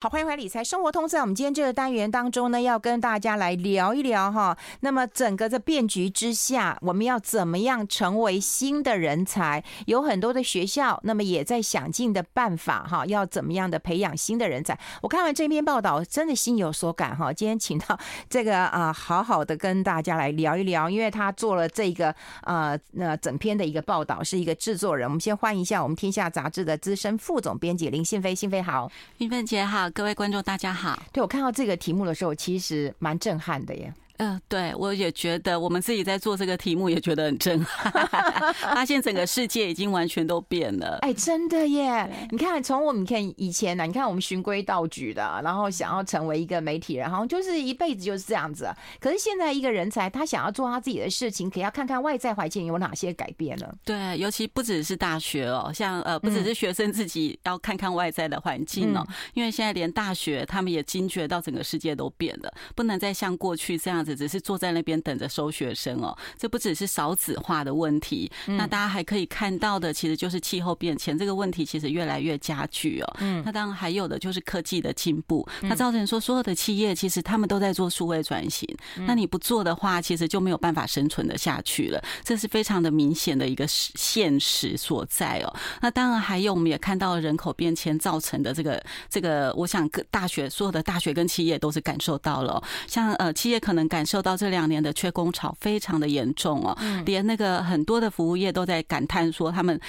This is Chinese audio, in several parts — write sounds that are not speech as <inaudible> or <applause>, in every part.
好，欢迎回来理财生活通。在我们今天这个单元当中呢，要跟大家来聊一聊哈。那么整个的变局之下，我们要怎么样成为新的人才？有很多的学校，那么也在想尽的办法哈，要怎么样的培养新的人才？我看完这篇报道，真的心有所感哈。今天请到 <laughs> 这个啊，好好的跟大家来聊一聊，因为他做了这个呃那整篇的一个报道，是一个制作人。我们先欢迎一下我们天下杂志的资深副总编辑林信飞，信飞好，韵芬姐好。各位观众，大家好。对，我看到这个题目的时候，其实蛮震撼的耶。嗯、呃，对，我也觉得，我们自己在做这个题目也觉得很震撼，<laughs> 发现整个世界已经完全都变了。哎，真的耶！你看，从我们看以前呢，你看我们循规蹈矩的，然后想要成为一个媒体人，好像就是一辈子就是这样子。可是现在一个人才，他想要做他自己的事情，可要看看外在环境有哪些改变了。对，尤其不只是大学哦，像呃，不只是学生自己要看看外在的环境哦，因为现在连大学他们也惊觉到整个世界都变了，不能再像过去这样子。只是坐在那边等着收学生哦，这不只是少子化的问题，那大家还可以看到的，其实就是气候变迁这个问题，其实越来越加剧哦。嗯，那当然还有的就是科技的进步，那造成说所有的企业其实他们都在做数位转型，那你不做的话，其实就没有办法生存的下去了，这是非常的明显的一个现实所在哦。那当然还有，我们也看到了人口变迁造成的这个这个，我想各大学所有的大学跟企业都是感受到了，像呃企业可能感感受到这两年的缺工潮非常的严重哦，连那个很多的服务业都在感叹说，他们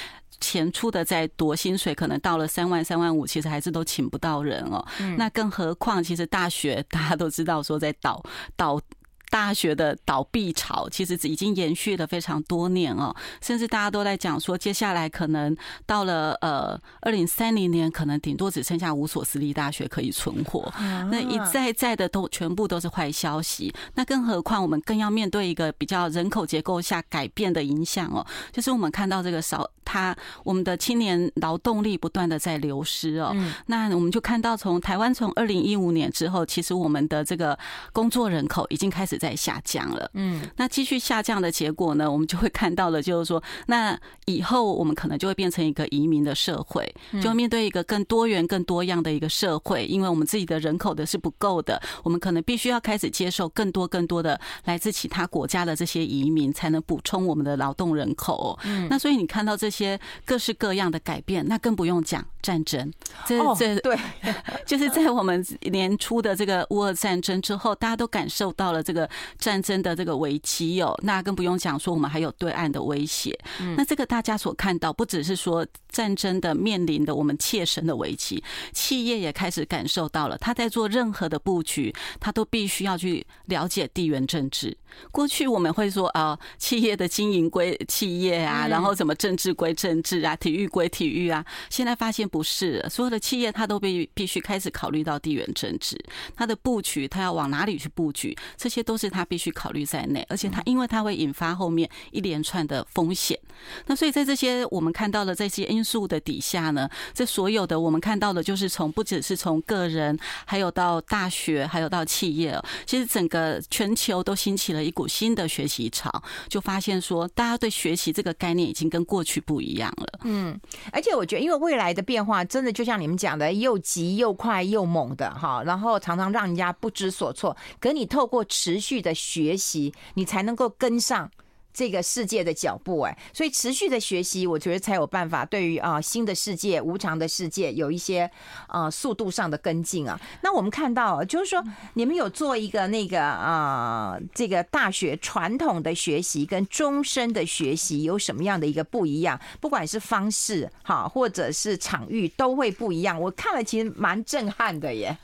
前出的在夺，薪水可能到了三万三万五，其实还是都请不到人哦。那更何况，其实大学大家都知道说在倒倒。大学的倒闭潮其实已经延续了非常多年哦，甚至大家都在讲说，接下来可能到了呃二零三零年，可能顶多只剩下五所私立大学可以存活。那一再再的都全部都是坏消息。那更何况我们更要面对一个比较人口结构下改变的影响哦，就是我们看到这个少他我们的青年劳动力不断的在流失哦。那我们就看到从台湾从二零一五年之后，其实我们的这个工作人口已经开始。在下降了，嗯，那继续下降的结果呢，我们就会看到了，就是说，那以后我们可能就会变成一个移民的社会，就面对一个更多元、更多样的一个社会，因为我们自己的人口的是不够的，我们可能必须要开始接受更多、更多的来自其他国家的这些移民，才能补充我们的劳动人口。嗯，那所以你看到这些些各式各样的改变，那更不用讲战争，这这对，<laughs> 就是在我们年初的这个乌俄战争之后，大家都感受到了这个。战争的这个危机哦，那更不用讲说我们还有对岸的威胁。那这个大家所看到，不只是说战争的面临的我们切身的危机，企业也开始感受到了。他在做任何的布局，他都必须要去了解地缘政治。过去我们会说啊，企业的经营归企业啊，然后什么政治归政治啊，体育归体育啊。现在发现不是，所有的企业它都必必须开始考虑到地缘政治，它的布局它要往哪里去布局，这些都是它必须考虑在内。而且它因为它会引发后面一连串的风险，那所以在这些我们看到的这些因素的底下呢，这所有的我们看到的就是从不只是从个人，还有到大学，还有到企业，其实整个全球都兴起了。一股新的学习潮，就发现说，大家对学习这个概念已经跟过去不一样了。嗯，而且我觉得，因为未来的变化真的就像你们讲的，又急又快又猛的哈，然后常常让人家不知所措。可你透过持续的学习，你才能够跟上。这个世界的脚步，哎，所以持续的学习，我觉得才有办法对于啊新的世界、无常的世界有一些啊速度上的跟进啊。那我们看到，就是说你们有做一个那个啊，这个大学传统的学习跟终身的学习有什么样的一个不一样？不管是方式哈，或者是场域，都会不一样。我看了其实蛮震撼的耶。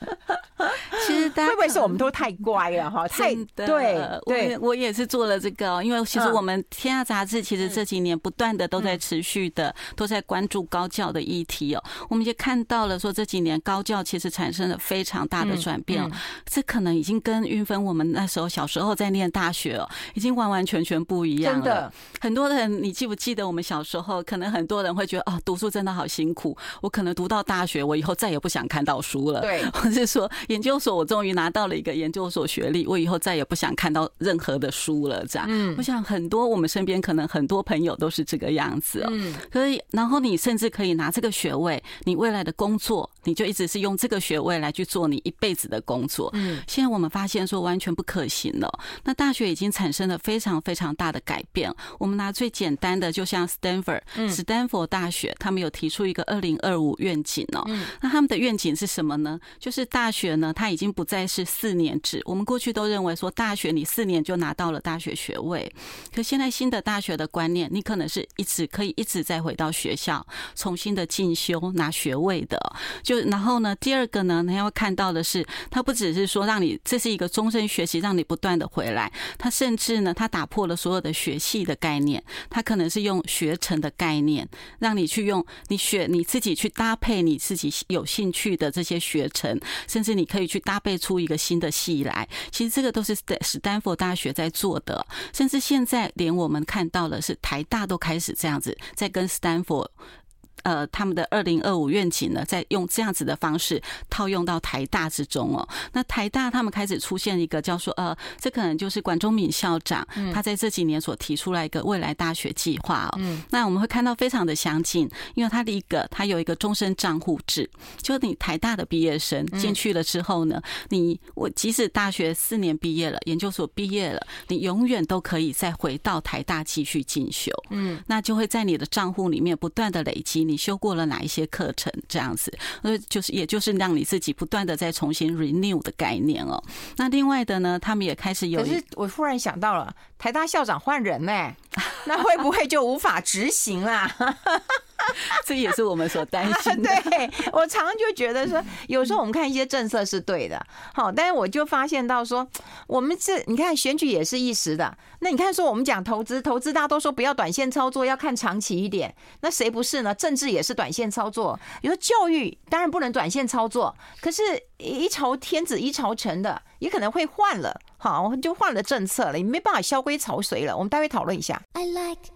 其实会不会是我们都太乖了哈？太对对，我也是做了这个，因为其实我。我们天下杂志其实这几年不断的都在持续的都在关注高教的议题哦，我们也看到了说这几年高教其实产生了非常大的转变，这可能已经跟云芬我们那时候小时候在念大学哦，已经完完全全不一样了。很多人你记不记得我们小时候？可能很多人会觉得哦，读书真的好辛苦，我可能读到大学，我以后再也不想看到书了。对，<laughs> 或是说研究所我终于拿到了一个研究所学历，我以后再也不想看到任何的书了。这样，嗯，我想很多我们身边可能很多朋友都是这个样子哦。嗯，可以，然后你甚至可以拿这个学位，你未来的工作，你就一直是用这个学位来去做你一辈子的工作。嗯，现在我们发现说完全不可行了。那大学已经产生了非常非常大的改变。我们拿最简单的，就像 Stanford，史丹佛大学，他们有提出一个二零二五愿景哦。嗯，那他们的愿景是什么呢？就是大学呢，它已经不再是四年制。我们过去都认为说，大学你四年就拿到了大学学位，可现在新的大学的观念，你可能是一直可以一直再回到学校，重新的进修拿学位的。就然后呢，第二个呢，你要看到的是，它不只是说让你这是一个终身学习，让你不断的回来，它甚至呢，它打破了所有的学系的概念，它可能是用学程的概念，让你去用你学你自己去搭配你自己有兴趣的这些学程，甚至你可以去搭配出一个新的系来。其实这个都是史丹佛大学在做的，甚至现在连我们看到了是台大都开始这样子在跟斯坦福。呃，他们的二零二五愿景呢，在用这样子的方式套用到台大之中哦。那台大他们开始出现一个叫做呃，这可能就是管中敏校长他在这几年所提出来一个未来大学计划哦。嗯。那我们会看到非常的相近，因为他的一个他有一个终身账户制，就你台大的毕业生进去了之后呢，你我即使大学四年毕业了，研究所毕业了，你永远都可以再回到台大继续进修。嗯。那就会在你的账户里面不断的累积你。修过了哪一些课程？这样子，呃，就是也就是让你自己不断的再重新 renew 的概念哦。那另外的呢，他们也开始有。可是我忽然想到了，台大校长换人呢，那会不会就无法执行啦？<laughs> <laughs> 这也是我们所担心的。<laughs> 对，我常常就觉得说，有时候我们看一些政策是对的，好，但是我就发现到说，我们这你看选举也是一时的。那你看说我们讲投资，投资大家都说不要短线操作，要看长期一点。那谁不是呢？政治也是短线操作。比如说教育当然不能短线操作，可是一朝天子一朝臣的，也可能会换了，好，就换了政策了，你没办法萧规曹随了。我们待会讨论一下。I like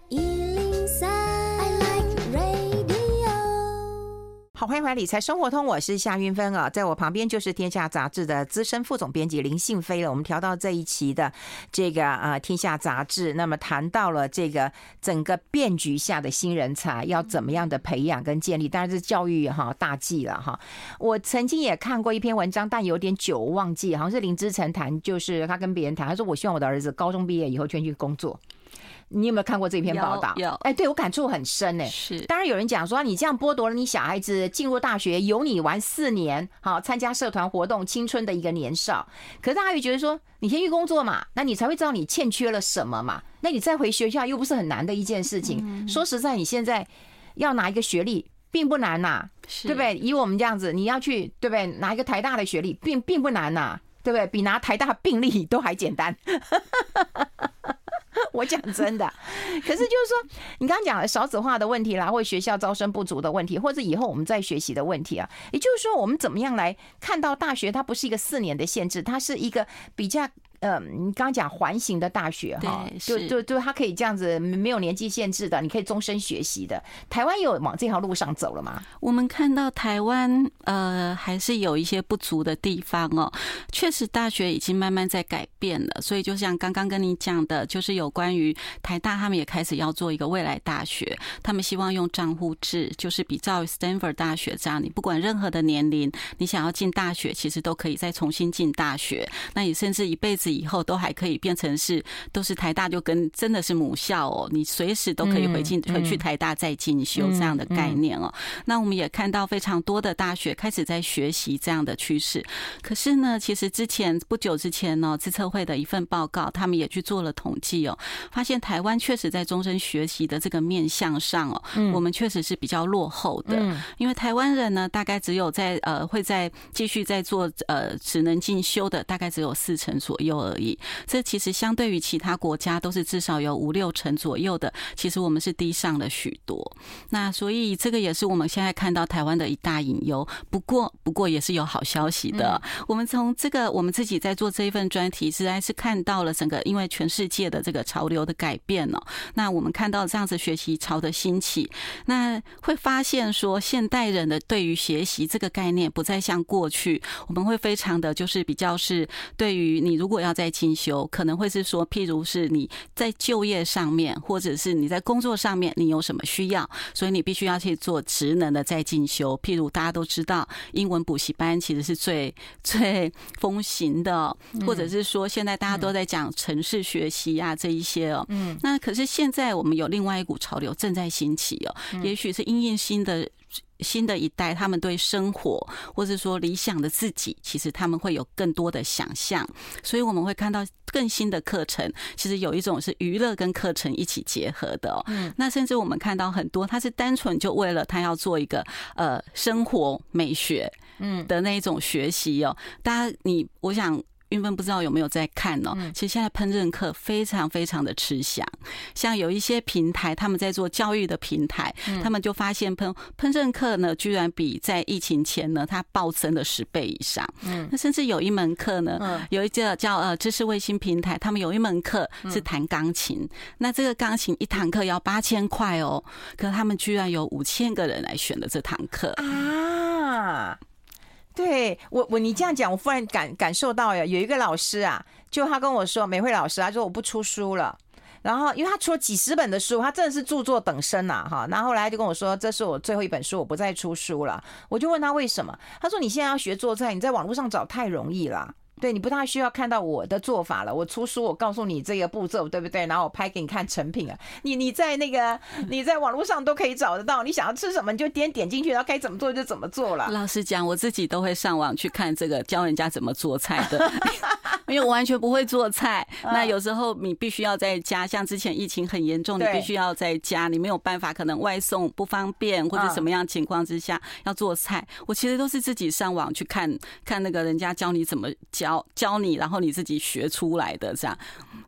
好，欢迎回来《理财生活通》，我是夏云芬啊，在我旁边就是《天下杂志》的资深副总编辑林信飞了。我们调到这一期的这个啊，《天下杂志》，那么谈到了这个整个变局下的新人才要怎么样的培养跟建立，当然是教育哈大忌了哈。我曾经也看过一篇文章，但有点久忘记，好像是林之晨谈，就是他跟别人谈，他说：“我希望我的儿子高中毕业以后就去工作。”你有没有看过这篇报道？有，哎，对我感触很深呢。是，当然有人讲说，你这样剥夺了你小孩子进入大学，有你玩四年，好参加社团活动，青春的一个年少。可是大家会觉得说，你先去工作嘛，那你才会知道你欠缺了什么嘛。那你再回学校又不是很难的一件事情。说实在，你现在要拿一个学历并不难呐，对不对？以我们这样子，你要去对不对？拿一个台大的学历并并不难呐，对不对？比拿台大病历都还简单。我讲真的，可是就是说，你刚刚讲了少子化的问题啦，或学校招生不足的问题，或者以后我们在学习的问题啊，也就是说，我们怎么样来看到大学它不是一个四年的限制，它是一个比较。呃，你刚刚讲环形的大学哈，就就就它可以这样子没有年纪限制的，你可以终身学习的。台湾有往这条路上走了吗？我们看到台湾呃还是有一些不足的地方哦。确实，大学已经慢慢在改变了。所以就像刚刚跟你讲的，就是有关于台大，他们也开始要做一个未来大学，他们希望用账户制，就是比照 Stanford 大学这样，你不管任何的年龄，你想要进大学，其实都可以再重新进大学。那你甚至一辈子。以后都还可以变成是都是台大，就跟真的是母校哦，你随时都可以回进回去台大再进修这样的概念哦。那我们也看到非常多的大学开始在学习这样的趋势。可是呢，其实之前不久之前呢，自测会的一份报告，他们也去做了统计哦，发现台湾确实在终身学习的这个面向上哦，我们确实是比较落后的。因为台湾人呢，大概只有在呃会在继续在做呃只能进修的，大概只有四成左右。而已。这其实相对于其他国家都是至少有五六成左右的，其实我们是低上了许多。那所以这个也是我们现在看到台湾的一大隐忧。不过，不过也是有好消息的。我们从这个我们自己在做这一份专题，实在是看到了整个因为全世界的这个潮流的改变了。那我们看到这样子学习潮的兴起，那会发现说，现代人的对于学习这个概念不再像过去，我们会非常的就是比较是对于你如果要在进修，可能会是说，譬如是你在就业上面，或者是你在工作上面，你有什么需要，所以你必须要去做职能的在进修。譬如大家都知道，英文补习班其实是最最风行的，或者是说现在大家都在讲城市学习啊这一些哦。嗯，那可是现在我们有另外一股潮流正在兴起哦，也许是因应新的。新的一代，他们对生活，或是说理想的自己，其实他们会有更多的想象，所以我们会看到更新的课程。其实有一种是娱乐跟课程一起结合的哦。嗯，那甚至我们看到很多，他是单纯就为了他要做一个呃生活美学，嗯的那一种学习哦。大家，你我想。韵芬不知道有没有在看哦？其实现在烹饪课非常非常的吃香，像有一些平台，他们在做教育的平台，他们就发现烹烹饪课呢，居然比在疫情前呢，它暴增了十倍以上。嗯，那甚至有一门课呢，有一个叫呃知识卫星平台，他们有一门课是弹钢琴，那这个钢琴一堂课要八千块哦，可是他们居然有五千个人来选的这堂课。啊。对我，我你这样讲，我忽然感感受到呀，有一个老师啊，就他跟我说，美慧老师，他说我不出书了，然后因为他出了几十本的书，他真的是著作等身呐，哈，然后后来他就跟我说，这是我最后一本书，我不再出书了。我就问他为什么，他说你现在要学做菜，你在网络上找太容易了。对，你不太需要看到我的做法了。我出书，我告诉你这个步骤，对不对？然后我拍给你看成品啊。你你在那个你在网络上都可以找得到。你想要吃什么，你就点点进去，然后该怎么做就怎么做了。老实讲，我自己都会上网去看这个教人家怎么做菜的，<laughs> 因为我完全不会做菜。那有时候你必须要在家，像之前疫情很严重，你必须要在家，你没有办法，可能外送不方便或者什么样情况之下要做菜，我其实都是自己上网去看看那个人家教你怎么教。教你，然后你自己学出来的，这样，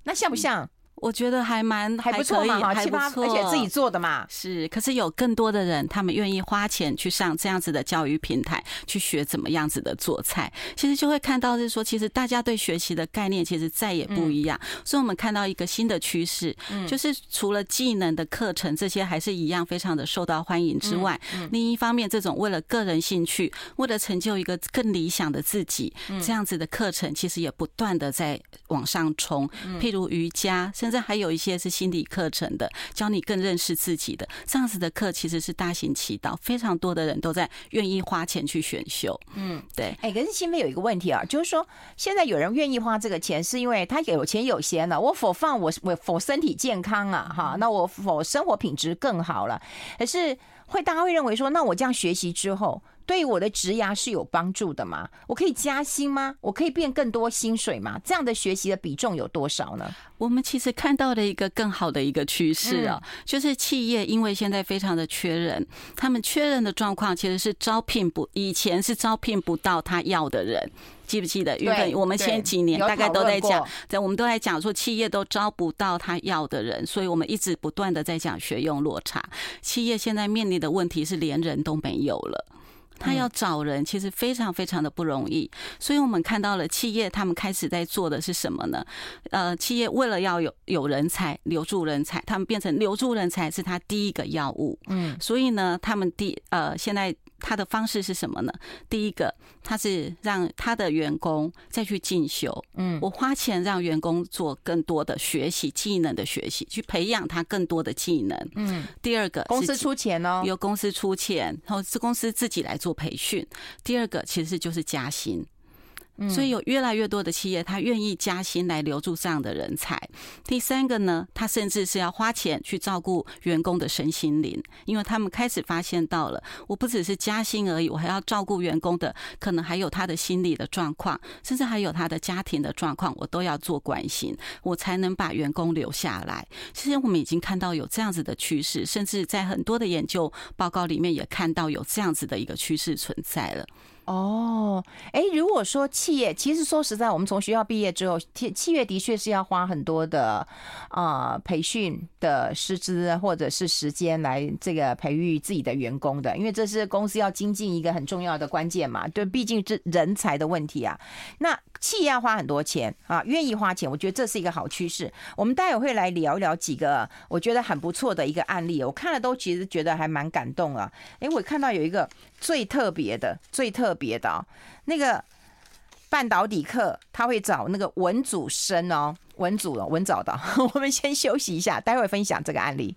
那像不像？我觉得还蛮还不错嘛，还不错，而且自己做的嘛。是，可是有更多的人，他们愿意花钱去上这样子的教育平台，去学怎么样子的做菜。其实就会看到是说，其实大家对学习的概念其实再也不一样。所以我们看到一个新的趋势，就是除了技能的课程这些还是一样非常的受到欢迎之外，另一方面，这种为了个人兴趣，为了成就一个更理想的自己，这样子的课程其实也不断的在往上冲。譬如瑜伽，甚至还有一些是心理课程的，教你更认识自己的这样子的课，其实是大行其道，非常多的人都在愿意花钱去选修。嗯，对。哎，可是心扉有一个问题啊，就是说现在有人愿意花这个钱，是因为他有钱有闲了。我否放我我否身体健康啊，哈，那我否生活品质更好了。可是会大家会认为说，那我这样学习之后。对我的职涯是有帮助的吗？我可以加薪吗？我可以变更多薪水吗？这样的学习的比重有多少呢？我们其实看到的一个更好的一个趋势啊，就是企业因为现在非常的缺人，他们缺人的状况其实是招聘不，以前是招聘不到他要的人，记不记得？因为我们前几年大概都在讲，在我们都在讲说企业都招不到他要的人，所以我们一直不断的在讲学用落差。企业现在面临的问题是连人都没有了。他要找人，其实非常非常的不容易，所以我们看到了企业他们开始在做的是什么呢？呃，企业为了要有有人才，留住人才，他们变成留住人才是他第一个要务。嗯，所以呢，他们第呃现在。他的方式是什么呢？第一个，他是让他的员工再去进修。嗯，我花钱让员工做更多的学习技能的学习，去培养他更多的技能。嗯，第二个，公司出钱哦，由公司出钱，然后是公司自己来做培训。第二个，其实就是加薪。所以有越来越多的企业，他愿意加薪来留住这样的人才。第三个呢，他甚至是要花钱去照顾员工的身心灵，因为他们开始发现到了，我不只是加薪而已，我还要照顾员工的，可能还有他的心理的状况，甚至还有他的家庭的状况，我都要做关心，我才能把员工留下来。其实我们已经看到有这样子的趋势，甚至在很多的研究报告里面也看到有这样子的一个趋势存在了。哦，哎，如果说企业，其实说实在，我们从学校毕业之后，企企业的确是要花很多的啊、培训的师资或者是时间来这个培育自己的员工的，因为这是公司要精进一个很重要的关键嘛。对，毕竟这人才的问题啊。那企业要花很多钱啊，愿意花钱，我觉得这是一个好趋势。我们待会会来聊一聊几个我觉得很不错的一个案例，我看了都其实觉得还蛮感动啊。哎，我看到有一个最特别的、最特别的哦，那个半导体课他会找那个文组生哦，文组的文找的。<laughs> 我们先休息一下，待会分享这个案例。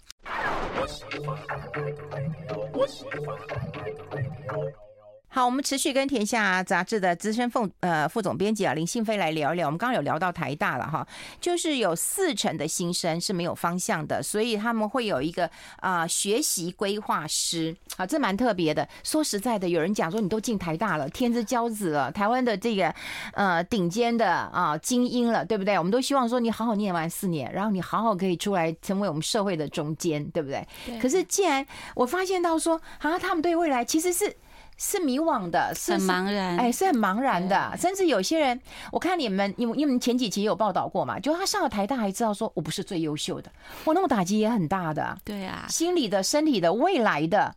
好，我们持续跟天下杂志的资深副呃副总编辑啊林信飞来聊一聊。我们刚刚有聊到台大了哈，就是有四成的新生是没有方向的，所以他们会有一个啊、呃、学习规划师啊，这蛮特别的。说实在的，有人讲说你都进台大了，天之骄子了，台湾的这个呃顶尖的啊精英了，对不对？我们都希望说你好好念完四年，然后你好好可以出来成为我们社会的中间，对不对？对。可是既然我发现到说啊，他们对未来其实是。是迷惘的，是很茫然，哎，是很茫然的。甚至有些人，我看你们，因为你们前几期有报道过嘛，就他上了台大，还知道说我不是最优秀的，我那么打击也很大的。对啊，心理的、身体的、未来的。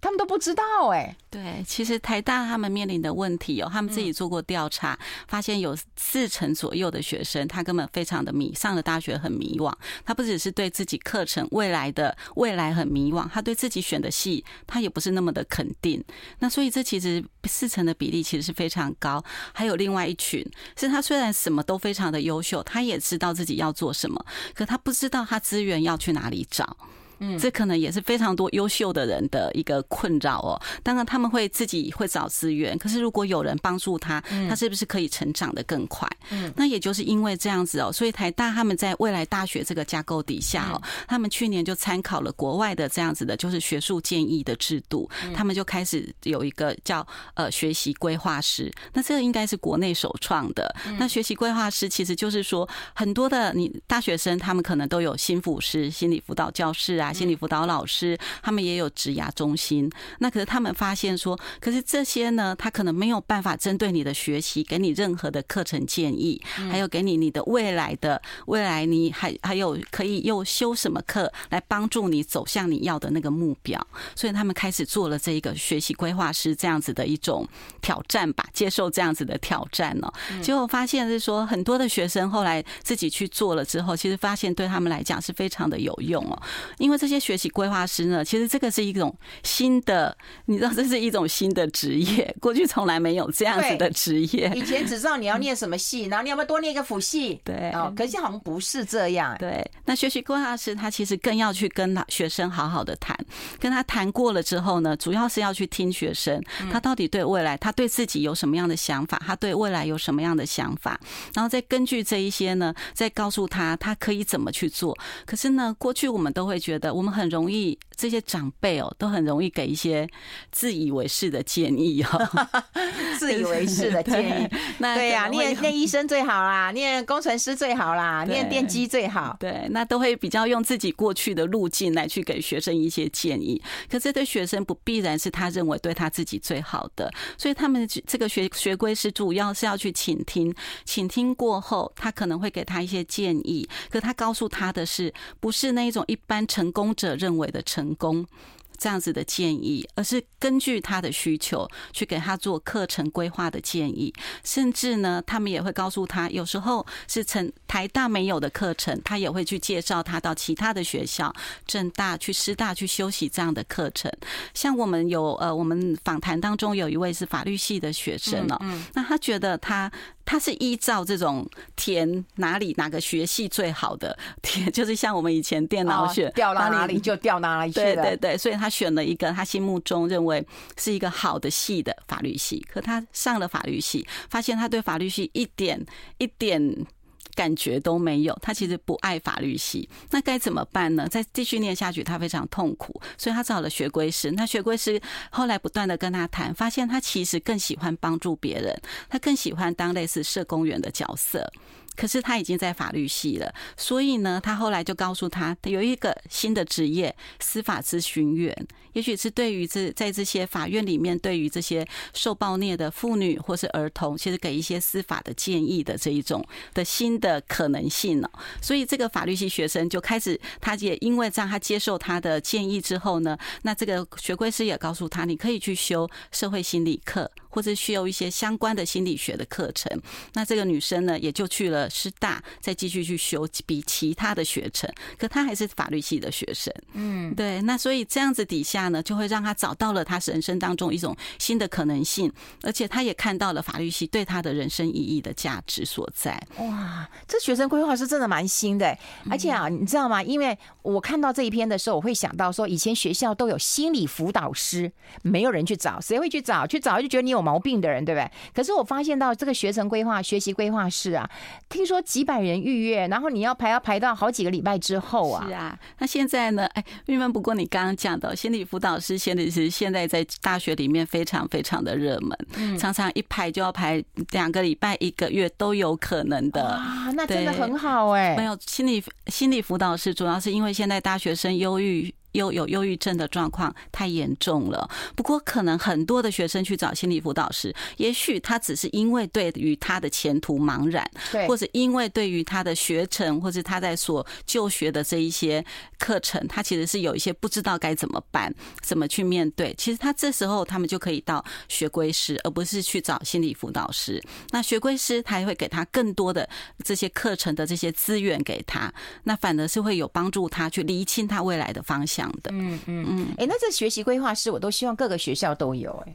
他们都不知道哎、对，其实台大他们面临的问题哦，他们自己做过调查，发现有四成左右的学生，他根本非常的迷，上了大学很迷惘。他不只是对自己课程未来的未来很迷惘，他对自己选的系，他也不是那么的肯定。那所以这其实四成的比例其实是非常高。还有另外一群，是他虽然什么都非常的优秀，他也知道自己要做什么，可他不知道他资源要去哪里找。嗯，这可能也是非常多优秀的人的一个困扰哦。当然，他们会自己会找资源，可是如果有人帮助他，他是不是可以成长的更快？嗯，那也就是因为这样子哦，所以台大他们在未来大学这个架构底下哦，他们去年就参考了国外的这样子的，就是学术建议的制度，他们就开始有一个叫呃学习规划师。那这个应该是国内首创的。那学习规划师其实就是说，很多的你大学生他们可能都有心辅师、心理辅导教室啊。心理辅导老师，他们也有职涯中心。那可是他们发现说，可是这些呢，他可能没有办法针对你的学习给你任何的课程建议，还有给你你的未来的未来，你还还有可以又修什么课来帮助你走向你要的那个目标。所以他们开始做了这一个学习规划师这样子的一种挑战吧，接受这样子的挑战哦。结果发现是说，很多的学生后来自己去做了之后，其实发现对他们来讲是非常的有用哦，因为。这些学习规划师呢，其实这个是一种新的，你知道，这是一种新的职业，过去从来没有这样子的职业。以前只知道你要念什么系，然后你要不要多念一个辅系？对，哦，可是好像不是这样。对，那学习规划师他其实更要去跟学生好好的谈，跟他谈过了之后呢，主要是要去听学生，他到底对未来，他对自己有什么样的想法，他对未来有什么样的想法，然后再根据这一些呢，再告诉他他可以怎么去做。可是呢，过去我们都会觉得。我们很容易，这些长辈哦，都很容易给一些自以为是的建议哦，<laughs> <laughs> 自以为是的建议。<laughs> 那对呀、啊，念念医生最好啦，念工程师最好啦，念电机最好。对，那都会比较用自己过去的路径来去给学生一些建议。可是对学生不必然是他认为对他自己最好的，所以他们这个学学规师主要是要去倾听，倾听过后，他可能会给他一些建议。可他告诉他的是，不是那一种一般成功者认为的成功。这样子的建议，而是根据他的需求去给他做课程规划的建议，甚至呢，他们也会告诉他，有时候是成台大没有的课程，他也会去介绍他到其他的学校，政大去师大去修习这样的课程。像我们有呃，我们访谈当中有一位是法律系的学生哦，那他觉得他。他是依照这种填哪里哪个学系最好的填，就是像我们以前电脑选掉到哪里就调哪里去。对对对，所以他选了一个他心目中认为是一个好的系的法律系。可他上了法律系，发现他对法律系一点一点。感觉都没有，他其实不爱法律系，那该怎么办呢？再继续念下去，他非常痛苦，所以他找了学规师。那学规师后来不断的跟他谈，发现他其实更喜欢帮助别人，他更喜欢当类似社工员的角色。可是他已经在法律系了，所以呢，他后来就告诉他，有一个新的职业——司法咨询员，也许是对于这在这些法院里面，对于这些受暴虐的妇女或是儿童，其实给一些司法的建议的这一种的新的可能性呢。所以这个法律系学生就开始，他也因为这样，他接受他的建议之后呢，那这个学规师也告诉他，你可以去修社会心理课。或者需要一些相关的心理学的课程，那这个女生呢，也就去了师大，再继续去修比其他的学程。可她还是法律系的学生，嗯，对。那所以这样子底下呢，就会让她找到了她人生当中一种新的可能性，而且她也看到了法律系对她的人生意义的价值所在。哇，这学生规划是真的蛮新的，而且啊，你知道吗？因为我看到这一篇的时候，我会想到说，以前学校都有心理辅导师，没有人去找，谁会去找？去找就觉得你有。毛病的人，对不对？可是我发现到这个学程规划、学习规划室啊，听说几百人预约，然后你要排，要排到好几个礼拜之后啊。是啊，那现在呢？哎，郁闷，不过你刚刚讲的心理辅导师，心理师现在在大学里面非常非常的热门，嗯，常常一排就要排两个礼拜、一个月都有可能的。啊，那真的很好哎。没有心理心理辅导师，主要是因为现在大学生忧郁。又有忧郁症的状况太严重了，不过可能很多的学生去找心理辅导师，也许他只是因为对于他的前途茫然，对，或者因为对于他的学程或者他在所就学的这一些课程，他其实是有一些不知道该怎么办，怎么去面对。其实他这时候他们就可以到学规师，而不是去找心理辅导师。那学规师他也会给他更多的这些课程的这些资源给他，那反而是会有帮助他去厘清他未来的方向。嗯嗯。嗯，哎，那这学习规划师，我都希望各个学校都有哎。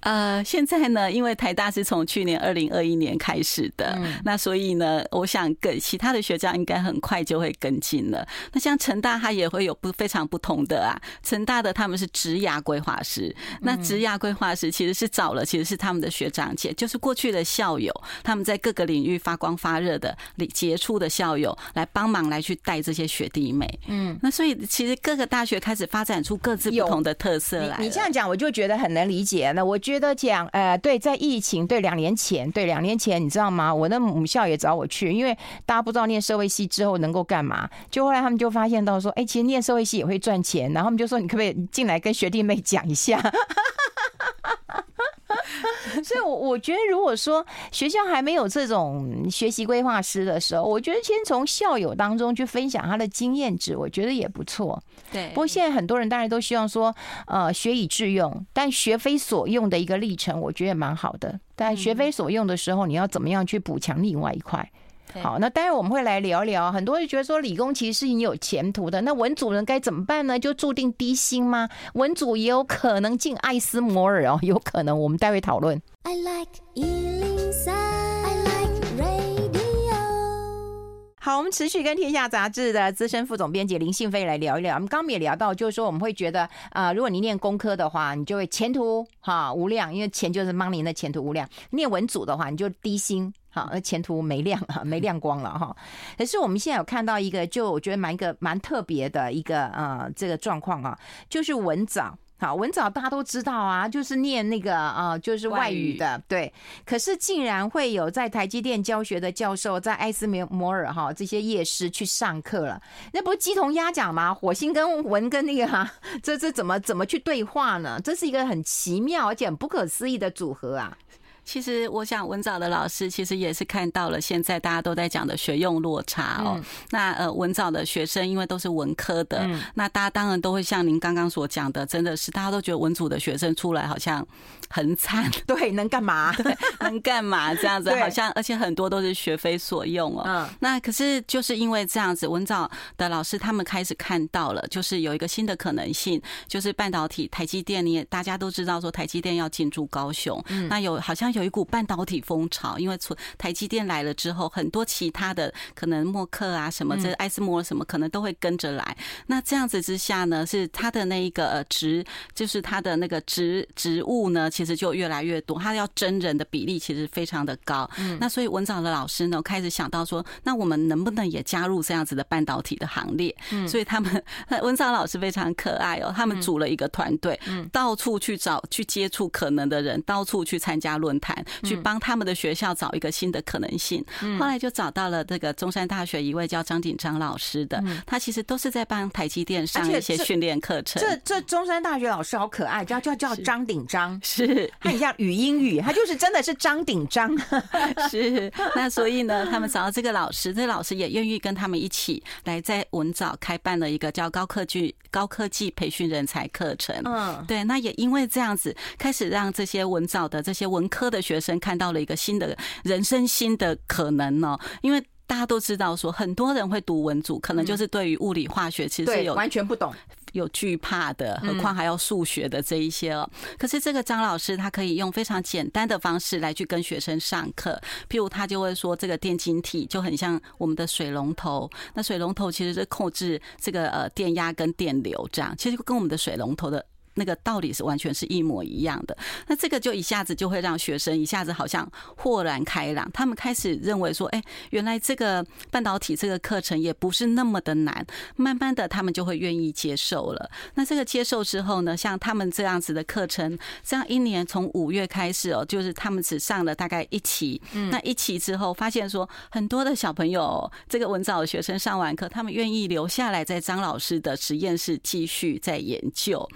呃，现在呢，因为台大是从去年二零二一年开始的，嗯、那所以呢，我想跟其他的学校应该很快就会跟进了。那像成大，它也会有不非常不同的啊。成大的他们是职涯规划师，那职涯规划师其实是找了，其实是他们的学长姐，就是过去的校友，他们在各个领域发光发热的、杰出的校友来帮忙来去带这些学弟妹。嗯，那所以其实各个大学开始发展出各自不同的特色来。你你这样讲，我就觉得很能理解。那我。觉得讲，呃，对，在疫情，对，两年前，对，两年前，你知道吗？我的母校也找我去，因为大家不知道念社会系之后能够干嘛，就后来他们就发现到说，哎，其实念社会系也会赚钱，然后他们就说，你可不可以进来跟学弟妹讲一下？所以，我我觉得，如果说学校还没有这种学习规划师的时候，我觉得先从校友当中去分享他的经验值，我觉得也不错。对。不过现在很多人当然都希望说，呃，学以致用，但学非所用的一个历程，我觉得也蛮好的。但学非所用的时候，你要怎么样去补强另外一块？好，那待会我们会来聊聊。很多人觉得说理工其实是你有前途的，那文组人该怎么办呢？就注定低薪吗？文组也有可能进爱斯摩尔哦，有可能。我们待会讨论。I like 103, I like 好，我们持续跟天下杂志的资深副总编辑林信飞来聊一聊。我们刚刚也聊到，就是说我们会觉得啊、呃，如果你念工科的话，你就会前途哈无量，因为钱就是 money 的前途无量。念文组的话，你就低薪。哈，那前途没亮啊，没亮光了哈。可是我们现在有看到一个，就我觉得蛮一个蛮特别的一个呃这个状况啊，就是文藻。好，文藻大家都知道啊，就是念那个呃就是外语的，对。可是竟然会有在台积电教学的教授，在艾斯摩尔哈这些夜师去上课了，那不是鸡同鸭讲吗？火星跟文跟那个哈，这这怎么怎么去对话呢？这是一个很奇妙而且很不可思议的组合啊。其实，我想文藻的老师其实也是看到了现在大家都在讲的学用落差哦。那呃，文藻的学生因为都是文科的，那大家当然都会像您刚刚所讲的，真的是大家都觉得文组的学生出来好像很惨，<laughs> 对，能干嘛？<laughs> 对，能干嘛？这样子好像，而且很多都是学非所用哦。嗯。那可是就是因为这样子，文藻的老师他们开始看到了，就是有一个新的可能性，就是半导体台积电，你也大家都知道说台积电要进驻高雄，那有好像有。有一股半导体风潮，因为从台积电来了之后，很多其他的可能默克啊什么，这艾斯摩尔什么可能都会跟着来。那这样子之下呢，是他的那一个职，就是他的那个职职务呢，其实就越来越多，他要征人的比例其实非常的高。那所以文藻的老师呢，开始想到说，那我们能不能也加入这样子的半导体的行列？所以他们 <laughs> 文藻老师非常可爱哦，他们组了一个团队，到处去找去接触可能的人，到处去参加论坛。盘，去帮他们的学校找一个新的可能性。后来就找到了这个中山大学一位叫张鼎章老师的，他其实都是在帮台积电上一些训练课程。这这中山大学老师好可爱，叫叫叫张鼎章，是他很像语音语，他就是真的是张鼎章。<laughs> 是那所以呢，他们找到这个老师，这个老师也愿意跟他们一起来在文藻开办了一个叫高科技高科技培训人才课程。嗯，对，那也因为这样子，开始让这些文藻的这些文科的学生看到了一个新的人生新的可能呢。因为大家都知道说，很多人会读文组，可能就是对于物理化学其实是有完全不懂。有惧怕的，何况还要数学的这一些哦。可是这个张老师他可以用非常简单的方式来去跟学生上课，譬如他就会说，这个电晶体就很像我们的水龙头，那水龙头其实是控制这个呃电压跟电流这样，其实跟我们的水龙头的。那个道理是完全是一模一样的，那这个就一下子就会让学生一下子好像豁然开朗，他们开始认为说，哎，原来这个半导体这个课程也不是那么的难，慢慢的他们就会愿意接受了。那这个接受之后呢，像他们这样子的课程，这样一年从五月开始哦，就是他们只上了大概一期，那一期之后发现说，很多的小朋友，这个文藻的学生上完课，他们愿意留下来在张老师的实验室继续在研究。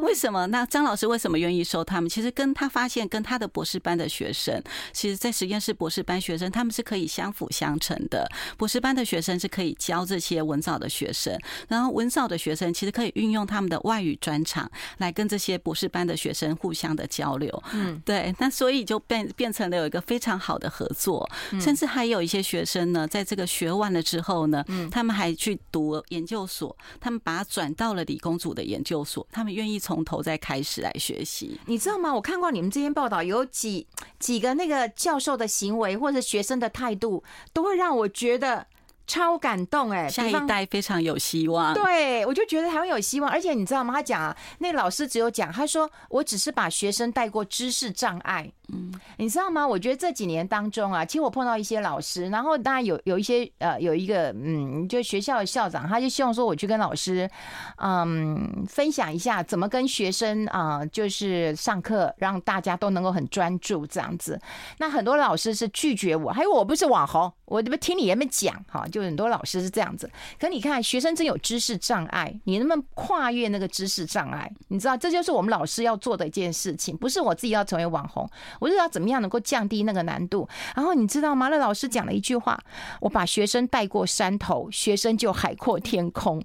为什么？那张老师为什么愿意收他们？其实跟他发现，跟他的博士班的学生，其实，在实验室博士班学生，他们是可以相辅相成的。博士班的学生是可以教这些文藻的学生，然后文藻的学生其实可以运用他们的外语专长来跟这些博士班的学生互相的交流。嗯，对。那所以就变变成了有一个非常好的合作，甚至还有一些学生呢，在这个学完了之后呢，他们还去读研究所，他们把它转到了理工组的研究所。他们愿意从头再开始来学习，你知道吗？我看过你们这篇报道，有几几个那个教授的行为或者学生的态度，都会让我觉得。超感动哎！下一代非常有希望。对，我就觉得台湾有希望。而且你知道吗？他讲啊，那老师只有讲，他说我只是把学生带过知识障碍。嗯，你知道吗？我觉得这几年当中啊，其实我碰到一些老师，然后当然有有一些呃，有一个嗯，就学校的校长，他就希望说我去跟老师嗯分享一下怎么跟学生啊，就是上课让大家都能够很专注这样子。那很多老师是拒绝我，还有我不是网红，我这边听你也没讲哈，就。很多老师是这样子，可你看学生真有知识障碍，你能不能跨越那个知识障碍？你知道，这就是我们老师要做的一件事情，不是我自己要成为网红，我就要怎么样能够降低那个难度。然后你知道吗？那老师讲了一句话：我把学生带过山头，学生就海阔天空。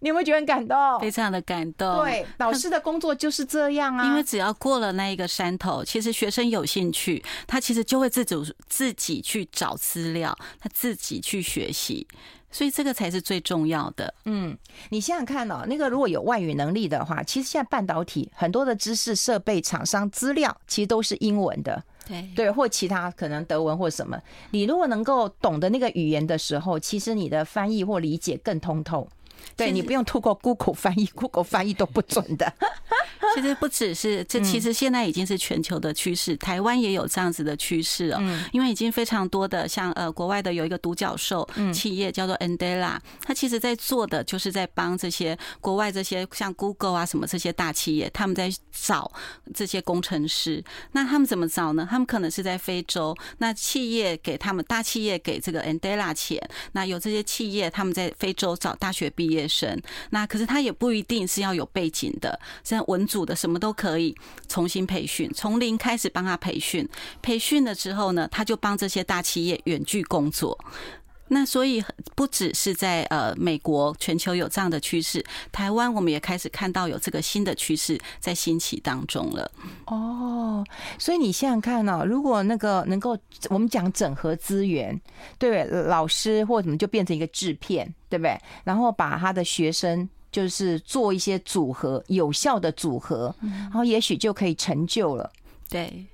你有没有觉得很感动？非常的感动。对，老师的工作就是这样啊。因为只要过了那一个山头，其实学生有兴趣，他其实就会自主自己去找资料，他自己去学习，所以这个才是最重要的。嗯，你想想看哦，那个如果有外语能力的话，其实现在半导体很多的知识设备厂商资料其实都是英文的，对对，或其他可能德文或什么。你如果能够懂得那个语言的时候，其实你的翻译或理解更通透。对，你不用透过 Google 翻译，Google 翻译都不准的。<laughs> 其实不只是这，其实现在已经是全球的趋势，台湾也有这样子的趋势哦。因为已经非常多的像呃国外的有一个独角兽企业叫做 Andela，它其实在做的就是在帮这些国外这些像 Google 啊什么这些大企业，他们在找这些工程师。那他们怎么找呢？他们可能是在非洲，那企业给他们大企业给这个 Andela 钱，那有这些企业他们在非洲找大学毕业生，那可是他也不一定是要有背景的，像文组的什么都可以重新培训，从零开始帮他培训，培训了之后呢，他就帮这些大企业远距工作。那所以不只是在呃美国，全球有这样的趋势，台湾我们也开始看到有这个新的趋势在兴起当中了。哦，所以你想想看呢，如果那个能够我们讲整合资源，对，老师或什么就变成一个制片，对不对？然后把他的学生就是做一些组合，有效的组合，然后也许就可以成就了。对，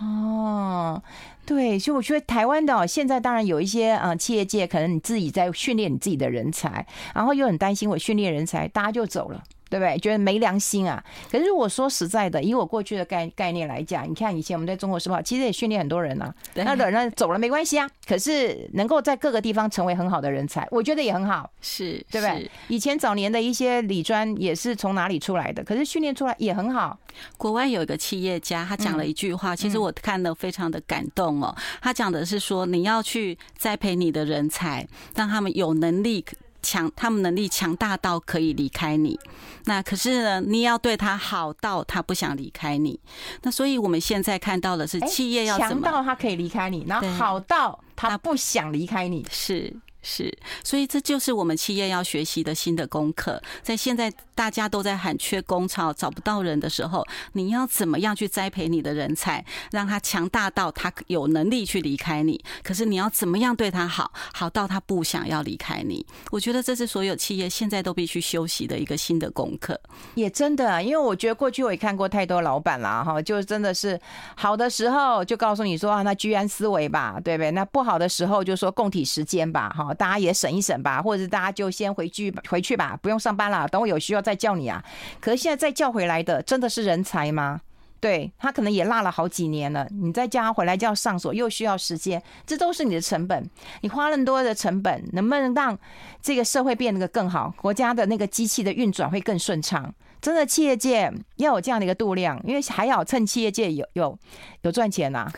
哦。对，所以我觉得台湾的现在当然有一些呃企业界可能你自己在训练你自己的人才，然后又很担心我训练人才大家就走了，对不对？觉得没良心啊。可是如果说实在的，以我过去的概概念来讲，你看以前我们在中国时报，其实也训练很多人啊。那的人走了没关系啊，可是能够在各个地方成为很好的人才，我觉得也很好，是，对不对？以前早年的一些理专也是从哪里出来的，可是训练出来也很好。国外有一个企业家，他讲了一句话，其实我看了非常的感动哦。他讲的是说，你要去栽培你的人才，让他们有能力。强，他们能力强大到可以离开你，那可是呢，你要对他好到他不想离开你。那所以我们现在看到的是，企业要强到他可以离开你，然后好到他不想离开你，是。是，所以这就是我们企业要学习的新的功课。在现在大家都在喊缺工潮、找不到人的时候，你要怎么样去栽培你的人才，让他强大到他有能力去离开你？可是你要怎么样对他好，好到他不想要离开你？我觉得这是所有企业现在都必须修习的一个新的功课。也真的，因为我觉得过去我也看过太多老板了哈，就真的是好的时候就告诉你说啊，那居安思危吧，对不对？那不好的时候就说共体时间吧，哈。大家也省一省吧，或者大家就先回去回去吧，不用上班了，等我有需要再叫你啊。可是现在再叫回来的，真的是人才吗？对，他可能也落了好几年了，你再叫他回来就要上锁，又需要时间，这都是你的成本。你花那么多的成本，能不能让这个社会变得更好？国家的那个机器的运转会更顺畅？真的，企业界要有这样的一个度量，因为还要趁企业界有有有赚钱呐、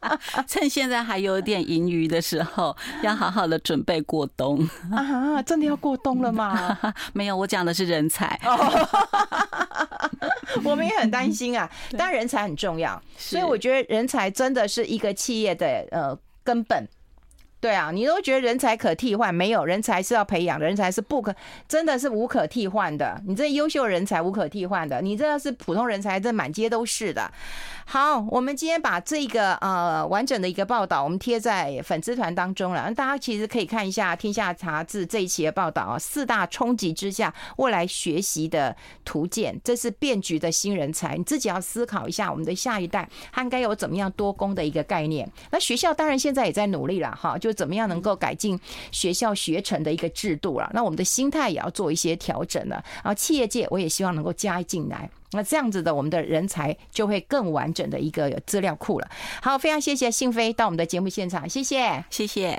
啊，趁现在还有点盈余的时候，要好好的准备过冬啊！真的要过冬了吗？<laughs> 没有，我讲的是人才。<laughs> 我们也很担心啊，但人才很重要，所以我觉得人才真的是一个企业的呃根本。对啊，你都觉得人才可替换，没有，人才是要培养，人才是不可，真的是无可替换的。你这优秀人才无可替换的，你这要是普通人才，这满街都是的。好，我们今天把这个呃完整的一个报道，我们贴在粉丝团当中了。大家其实可以看一下《天下杂志》这一期的报道啊，四大冲击之下未来学习的图鉴，这是变局的新人才。你自己要思考一下，我们的下一代他应该有怎么样多工的一个概念。那学校当然现在也在努力了哈，就怎么样能够改进学校学程的一个制度了。那我们的心态也要做一些调整了。然后企业界我也希望能够加进来。那这样子的，我们的人才就会更完整的一个资料库了。好，非常谢谢信飞到我们的节目现场，谢谢，谢谢。